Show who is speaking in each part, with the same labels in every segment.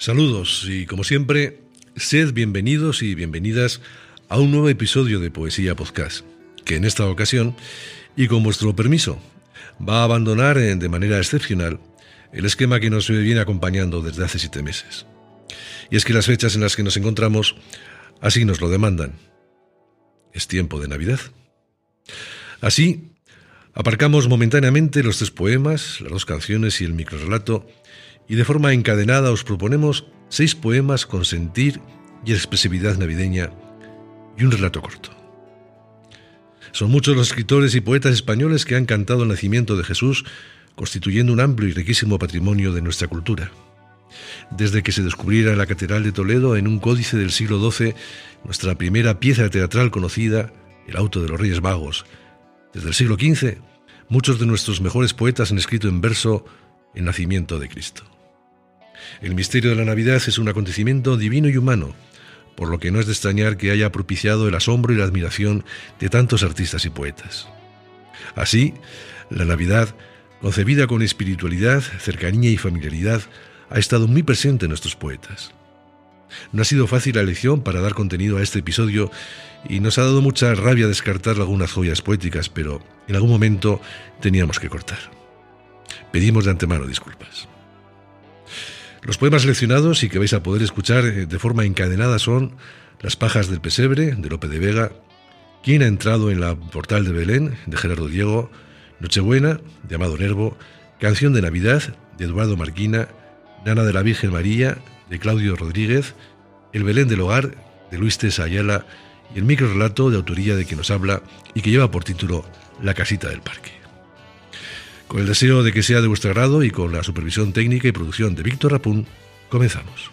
Speaker 1: Saludos y como siempre, sed bienvenidos y bienvenidas a un nuevo episodio de Poesía Podcast, que en esta ocasión, y con vuestro permiso, va a abandonar eh, de manera excepcional el esquema que nos viene acompañando desde hace siete meses. Y es que las fechas en las que nos encontramos así nos lo demandan. Es tiempo de Navidad. Así, aparcamos momentáneamente los tres poemas, las dos canciones y el microrelato y de forma encadenada os proponemos seis poemas con sentir y expresividad navideña y un relato corto. Son muchos los escritores y poetas españoles que han cantado el nacimiento de Jesús, constituyendo un amplio y riquísimo patrimonio de nuestra cultura. Desde que se descubriera en la Catedral de Toledo, en un códice del siglo XII, nuestra primera pieza teatral conocida, El auto de los Reyes Vagos. Desde el siglo XV, muchos de nuestros mejores poetas han escrito en verso el nacimiento de Cristo. El misterio de la Navidad es un acontecimiento divino y humano, por lo que no es de extrañar que haya propiciado el asombro y la admiración de tantos artistas y poetas. Así, la Navidad, concebida con espiritualidad, cercanía y familiaridad, ha estado muy presente en nuestros poetas. No ha sido fácil la elección para dar contenido a este episodio y nos ha dado mucha rabia descartar algunas joyas poéticas, pero en algún momento teníamos que cortar. Pedimos de antemano disculpas. Los poemas seleccionados y que vais a poder escuchar eh, de forma encadenada son Las pajas del pesebre, de Lope de Vega, Quién ha entrado en la portal de Belén, de Gerardo Diego, Nochebuena, de Amado Nervo, Canción de Navidad, de Eduardo Marquina, Nana de la Virgen María, de Claudio Rodríguez, El Belén del Hogar, de Luis Tesa Ayala, y el microrelato de autoría de quien nos habla y que lleva por título La casita del parque. Con el deseo de que sea de vuestro agrado y con la supervisión técnica y producción de Víctor Rapún, comenzamos.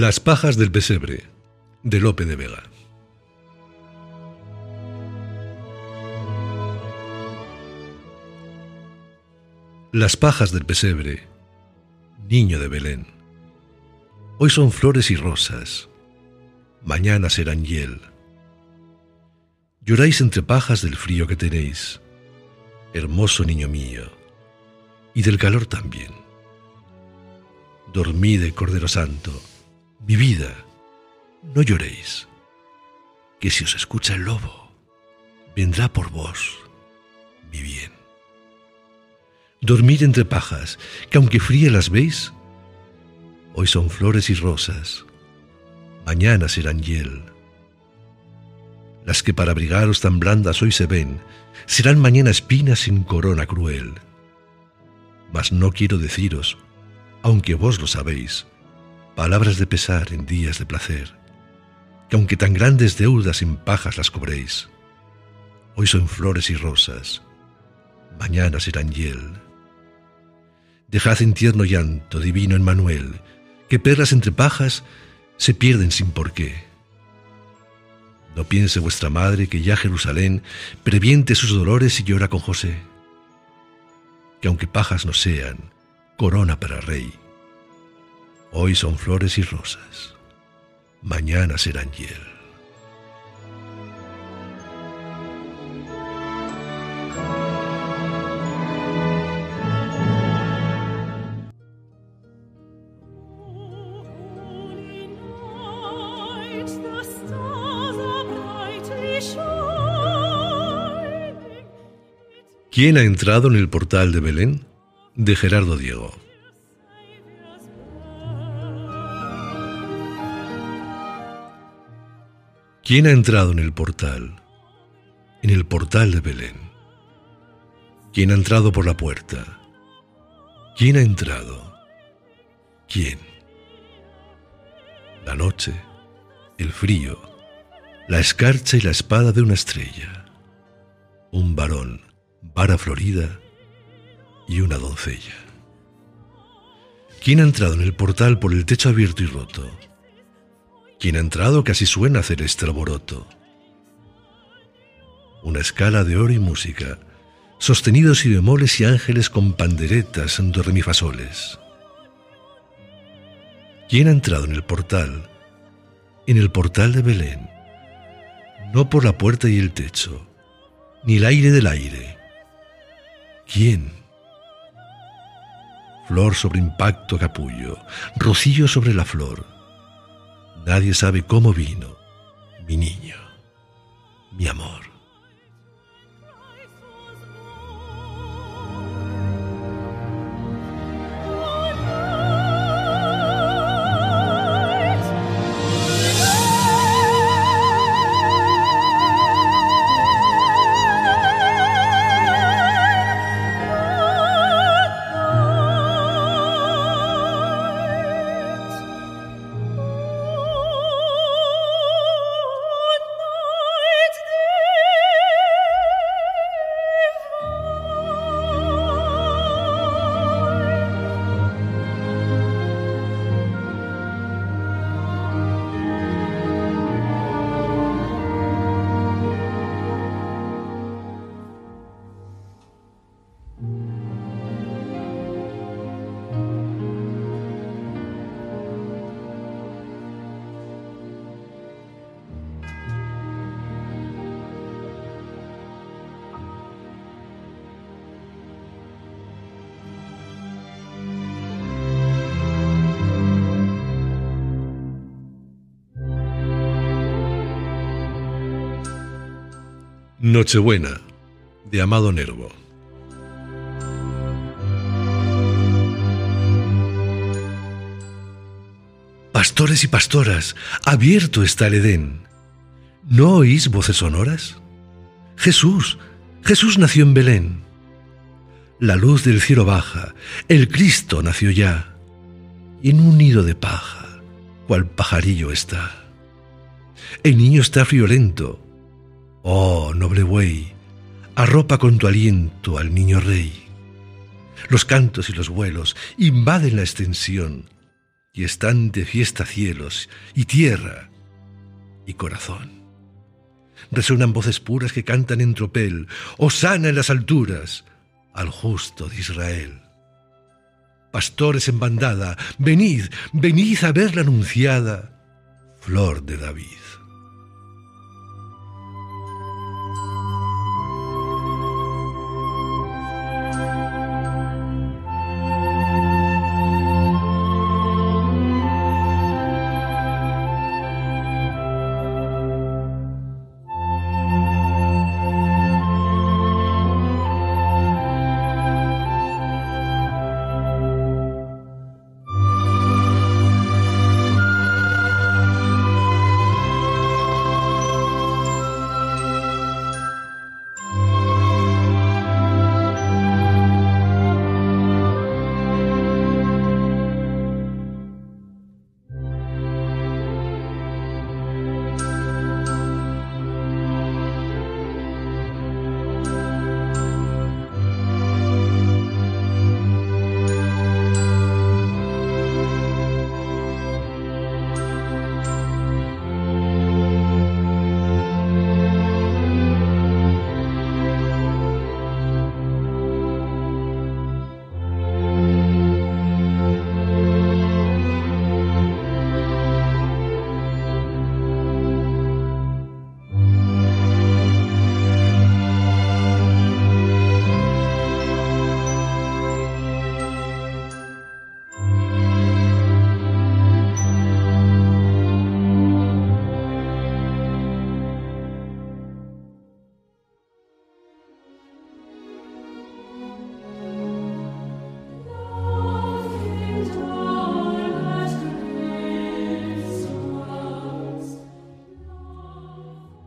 Speaker 1: Las pajas del pesebre, de Lope de Vega. Las pajas del pesebre, niño de Belén. Hoy son flores y rosas, mañana serán hiel. Lloráis entre pajas del frío que tenéis, hermoso niño mío, y del calor también. Dormid, Cordero Santo, mi vida, no lloréis, que si os escucha el lobo, vendrá por vos mi bien. Dormid entre pajas, que aunque fríe las veis, hoy son flores y rosas, mañana serán hiel. Las que para abrigaros tan blandas hoy se ven, serán mañana espinas sin corona cruel. Mas no quiero deciros, aunque vos lo sabéis, palabras de pesar en días de placer, que aunque tan grandes deudas en pajas las cobréis, hoy son flores y rosas, mañana serán hiel. Dejad en tierno llanto, divino Emmanuel, que perlas entre pajas se pierden sin porqué. No piense vuestra madre que ya Jerusalén previente sus dolores y llora con José, que aunque pajas no sean, corona para rey Hoy son flores y rosas. mañana serán hiel. ¿Quién ha entrado en el portal de Belén? De Gerardo Diego. ¿Quién ha entrado en el portal? En el portal de Belén. ¿Quién ha entrado por la puerta? ¿Quién ha entrado? ¿Quién? La noche, el frío, la escarcha y la espada de una estrella. Un varón, vara florida y una doncella. ¿Quién ha entrado en el portal por el techo abierto y roto? ¿Quién ha entrado casi suena celeste alboroto? Una escala de oro y música, sostenidos y bemoles y ángeles con panderetas en do re mi fa soles. ¿Quién ha entrado en el portal? En el portal de Belén. No por la puerta y el techo, ni el aire del aire. ¿Quién? Flor sobre impacto capullo, rocío sobre la flor. Nadie sabe cómo vino, mi niño, mi amor. Nochebuena, de Amado Nervo. Pastores y pastoras, abierto está el Edén. ¿No oís voces sonoras? Jesús, Jesús nació en Belén. La luz del cielo baja, el Cristo nació ya, y en un nido de paja, cual pajarillo está. El niño está friolento, Oh, noble buey, arropa con tu aliento al niño rey. Los cantos y los vuelos invaden la extensión y están de fiesta cielos y tierra y corazón. Resuenan voces puras que cantan en tropel, Osana en las alturas, al justo de Israel. Pastores en bandada, venid, venid a ver la anunciada flor de David.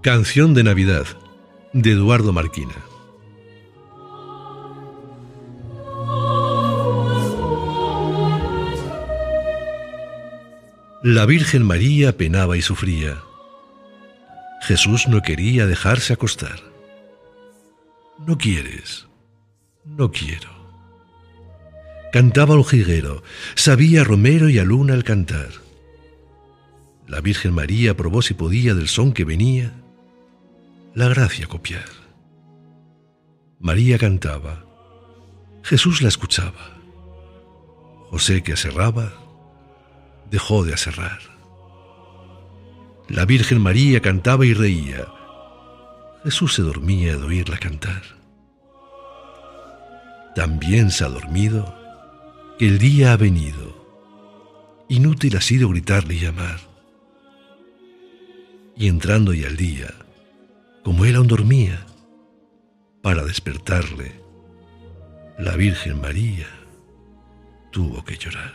Speaker 1: Canción de Navidad de Eduardo Marquina. La Virgen María penaba y sufría. Jesús no quería dejarse acostar. No quieres, no quiero. Cantaba el jiguero, sabía Romero y a Luna al cantar. La Virgen María probó si podía del son que venía la gracia copiar. María cantaba, Jesús la escuchaba. José que aserraba, dejó de aserrar. La Virgen María cantaba y reía. Jesús se dormía de oírla cantar. También se ha dormido que el día ha venido. Inútil ha sido gritarle y llamar. Y entrando ya el día, como él aún dormía, para despertarle, la Virgen María tuvo que llorar.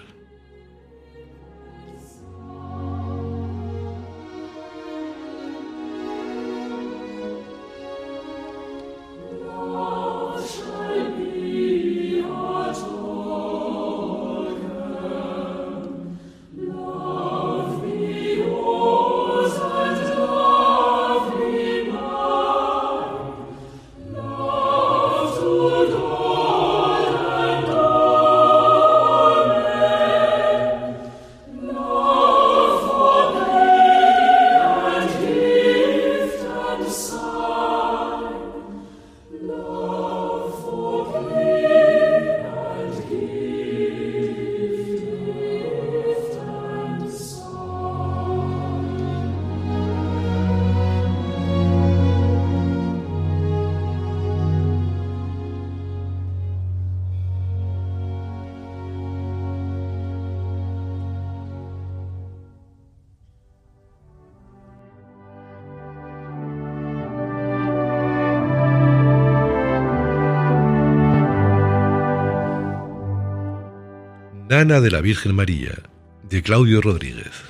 Speaker 1: Nana de la Virgen María, de Claudio Rodríguez.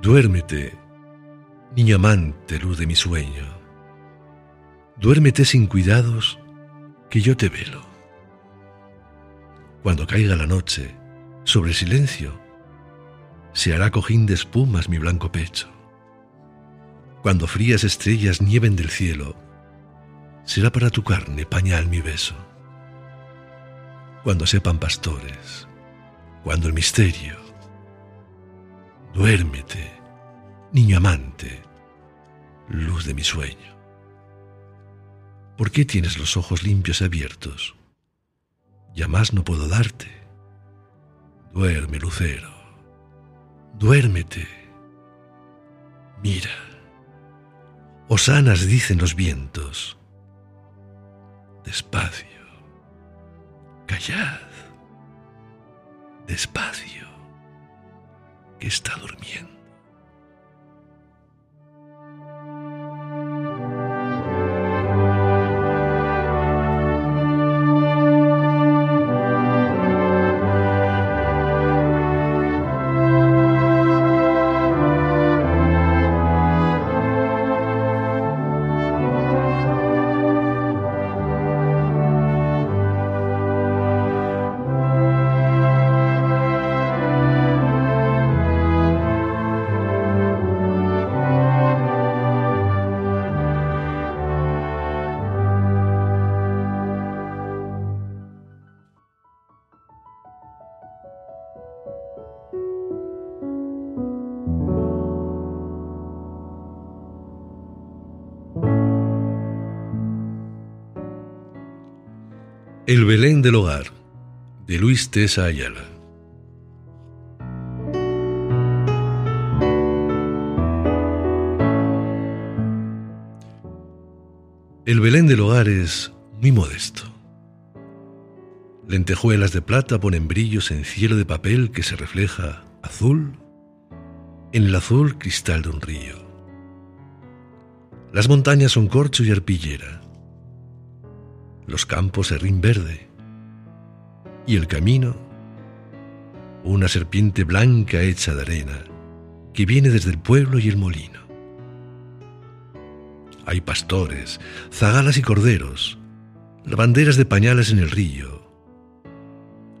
Speaker 1: Duérmete, niño amante, luz de mi sueño. Duérmete sin cuidados, que yo te velo. Cuando caiga la noche, sobre silencio, se hará cojín de espumas mi blanco pecho. Cuando frías estrellas nieven del cielo, será para tu carne pañal mi beso. Cuando sepan pastores, cuando el misterio, duérmete, niño amante, luz de mi sueño. ¿Por qué tienes los ojos limpios y abiertos? Ya más no puedo darte. Duerme, lucero, duérmete. Mira, hosanas dicen los vientos despacio, callad, despacio, que está durmiendo. El Belén del Hogar, de Luis Tesa Ayala. El Belén del Hogar es muy modesto. Lentejuelas de plata ponen brillos en cielo de papel que se refleja azul en el azul cristal de un río. Las montañas son corcho y arpillera los campos serrín verde y el camino una serpiente blanca hecha de arena que viene desde el pueblo y el molino. Hay pastores, zagalas y corderos, lavanderas de pañales en el río,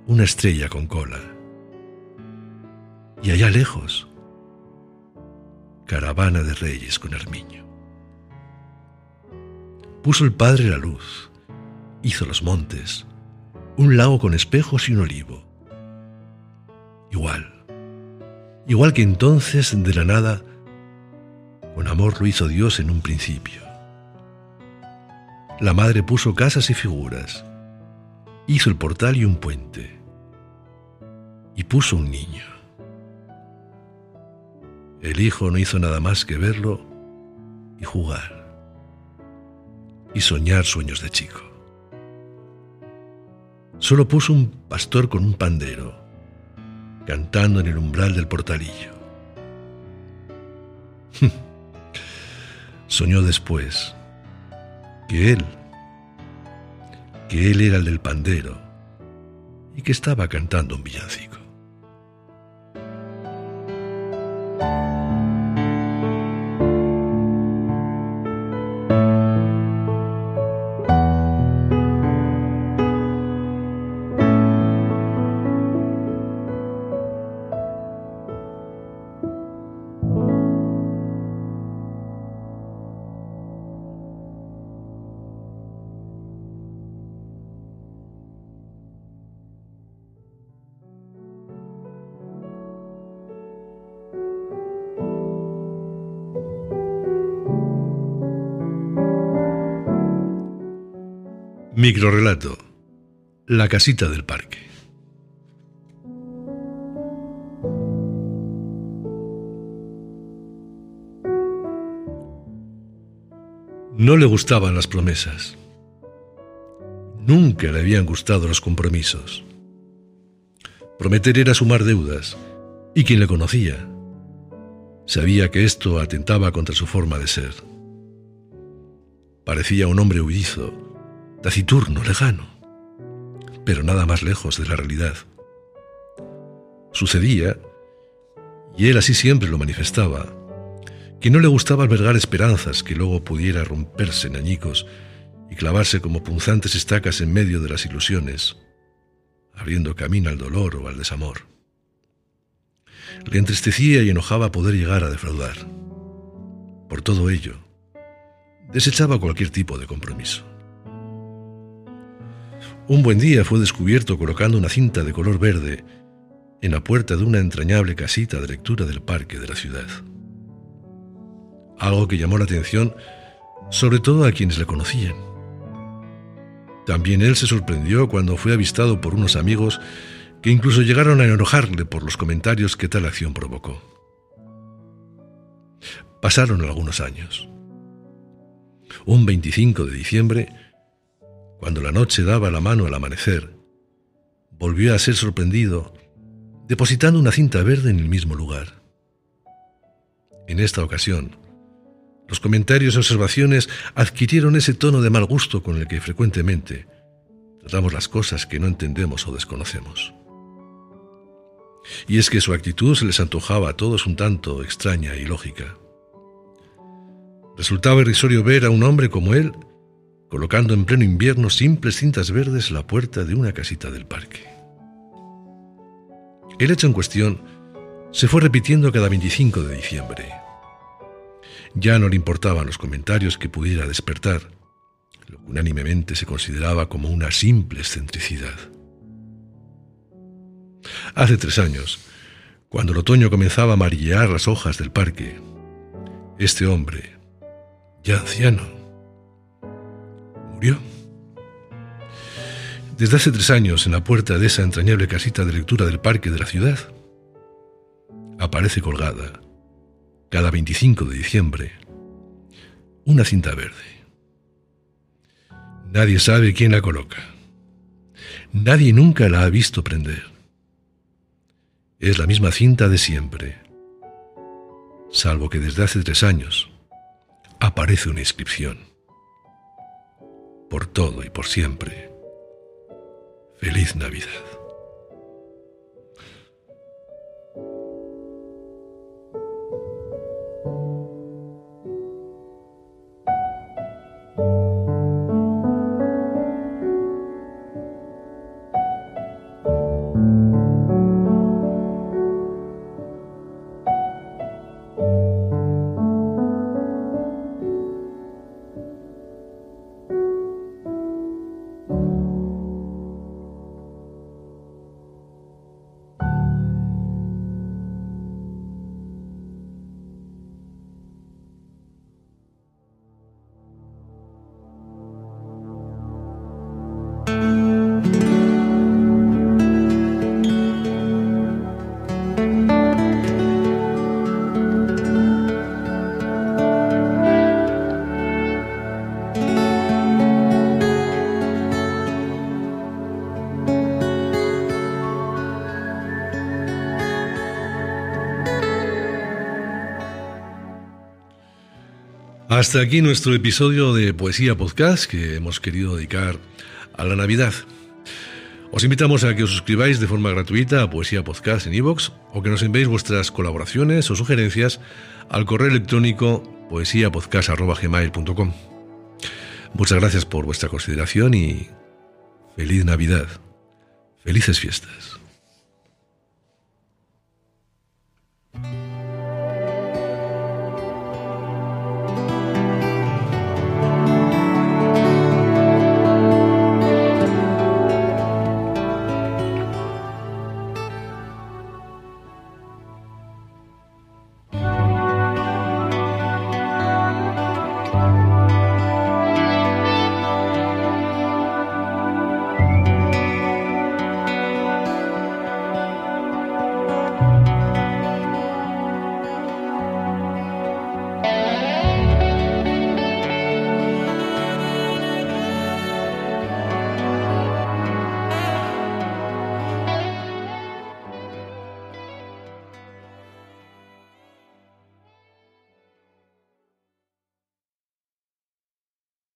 Speaker 1: una estrella con cola. Y allá lejos, caravana de reyes con armiño. Puso el Padre la luz, hizo los montes, un lago con espejos y un olivo. Igual, igual que entonces de la nada, con amor lo hizo Dios en un principio. La madre puso casas y figuras, hizo el portal y un puente, y puso un niño. El hijo no hizo nada más que verlo y jugar, y soñar sueños de chico. Solo puso un pastor con un pandero, cantando en el umbral del portalillo. Soñó después que él, que él era el del pandero y que estaba cantando un villancico. Microrrelato. La casita del parque. No le gustaban las promesas. Nunca le habían gustado los compromisos. Prometer era sumar deudas, y quien le conocía sabía que esto atentaba contra su forma de ser. Parecía un hombre huidizo, taciturno, lejano, pero nada más lejos de la realidad. Sucedía, y él así siempre lo manifestaba, que no le gustaba albergar esperanzas que luego pudiera romperse en añicos y clavarse como punzantes estacas en medio de las ilusiones, abriendo camino al dolor o al desamor. Le entristecía y enojaba poder llegar a defraudar. Por todo ello, desechaba cualquier tipo de compromiso. Un buen día fue descubierto colocando una cinta de color verde en la puerta de una entrañable casita de lectura del parque de la ciudad. Algo que llamó la atención sobre todo a quienes le conocían. También él se sorprendió cuando fue avistado por unos amigos que incluso llegaron a enojarle por los comentarios que tal acción provocó. Pasaron algunos años. Un 25 de diciembre, cuando la noche daba la mano al amanecer, volvió a ser sorprendido depositando una cinta verde en el mismo lugar. En esta ocasión, los comentarios y observaciones adquirieron ese tono de mal gusto con el que frecuentemente tratamos las cosas que no entendemos o desconocemos. Y es que su actitud se les antojaba a todos un tanto extraña y lógica. Resultaba irrisorio ver a un hombre como él colocando en pleno invierno simples cintas verdes la puerta de una casita del parque. El hecho en cuestión se fue repitiendo cada 25 de diciembre. Ya no le importaban los comentarios que pudiera despertar, lo que unánimemente se consideraba como una simple excentricidad. Hace tres años, cuando el otoño comenzaba a amarillear las hojas del parque, este hombre, ya anciano, desde hace tres años, en la puerta de esa entrañable casita de lectura del parque de la ciudad, aparece colgada, cada 25 de diciembre, una cinta verde. Nadie sabe quién la coloca. Nadie nunca la ha visto prender. Es la misma cinta de siempre, salvo que desde hace tres años aparece una inscripción por todo y por siempre. Feliz Navidad. Hasta aquí nuestro episodio de Poesía Podcast que hemos querido dedicar a la Navidad. Os invitamos a que os suscribáis de forma gratuita a Poesía Podcast en iVoox o que nos enviéis vuestras colaboraciones o sugerencias al correo electrónico poesiapodcast.gmail.com. Muchas gracias por vuestra consideración y feliz Navidad. Felices fiestas.